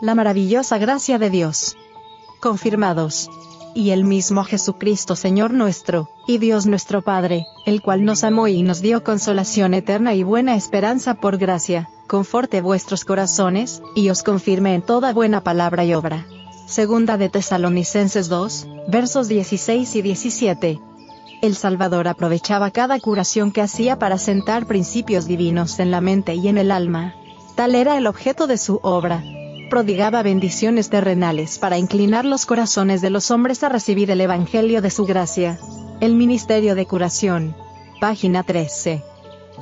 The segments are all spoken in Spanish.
la maravillosa gracia de Dios. Confirmados. Y el mismo Jesucristo Señor nuestro, y Dios nuestro Padre, el cual nos amó y nos dio consolación eterna y buena esperanza por gracia, conforte vuestros corazones, y os confirme en toda buena palabra y obra. Segunda de Tesalonicenses 2, versos 16 y 17. El Salvador aprovechaba cada curación que hacía para sentar principios divinos en la mente y en el alma. Tal era el objeto de su obra. Prodigaba bendiciones terrenales para inclinar los corazones de los hombres a recibir el Evangelio de su gracia. El Ministerio de Curación. Página 13.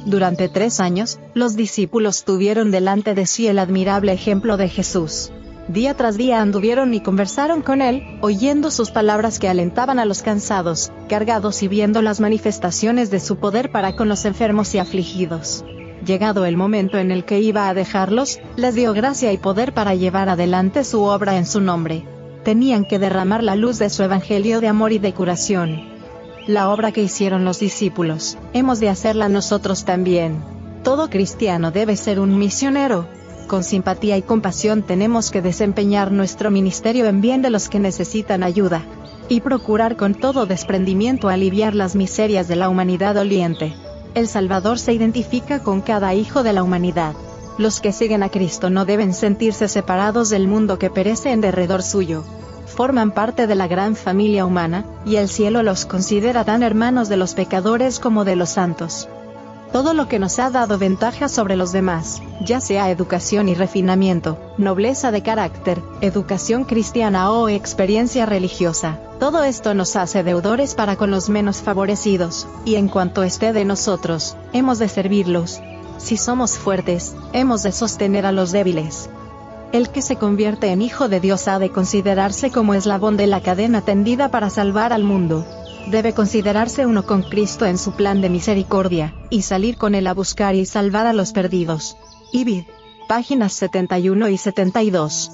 Durante tres años, los discípulos tuvieron delante de sí el admirable ejemplo de Jesús. Día tras día anduvieron y conversaron con él, oyendo sus palabras que alentaban a los cansados, cargados y viendo las manifestaciones de su poder para con los enfermos y afligidos. Llegado el momento en el que iba a dejarlos, les dio gracia y poder para llevar adelante su obra en su nombre. Tenían que derramar la luz de su evangelio de amor y de curación. La obra que hicieron los discípulos, hemos de hacerla nosotros también. Todo cristiano debe ser un misionero, con simpatía y compasión tenemos que desempeñar nuestro ministerio en bien de los que necesitan ayuda. Y procurar con todo desprendimiento aliviar las miserias de la humanidad doliente. El Salvador se identifica con cada hijo de la humanidad. Los que siguen a Cristo no deben sentirse separados del mundo que perece en derredor suyo. Forman parte de la gran familia humana, y el cielo los considera tan hermanos de los pecadores como de los santos todo lo que nos ha dado ventaja sobre los demás, ya sea educación y refinamiento, nobleza de carácter, educación cristiana o experiencia religiosa, todo esto nos hace deudores para con los menos favorecidos, y en cuanto esté de nosotros, hemos de servirlos. Si somos fuertes, hemos de sostener a los débiles. El que se convierte en hijo de Dios ha de considerarse como eslabón de la cadena tendida para salvar al mundo debe considerarse uno con Cristo en su plan de misericordia, y salir con él a buscar y salvar a los perdidos. Ibid. Páginas 71 y 72.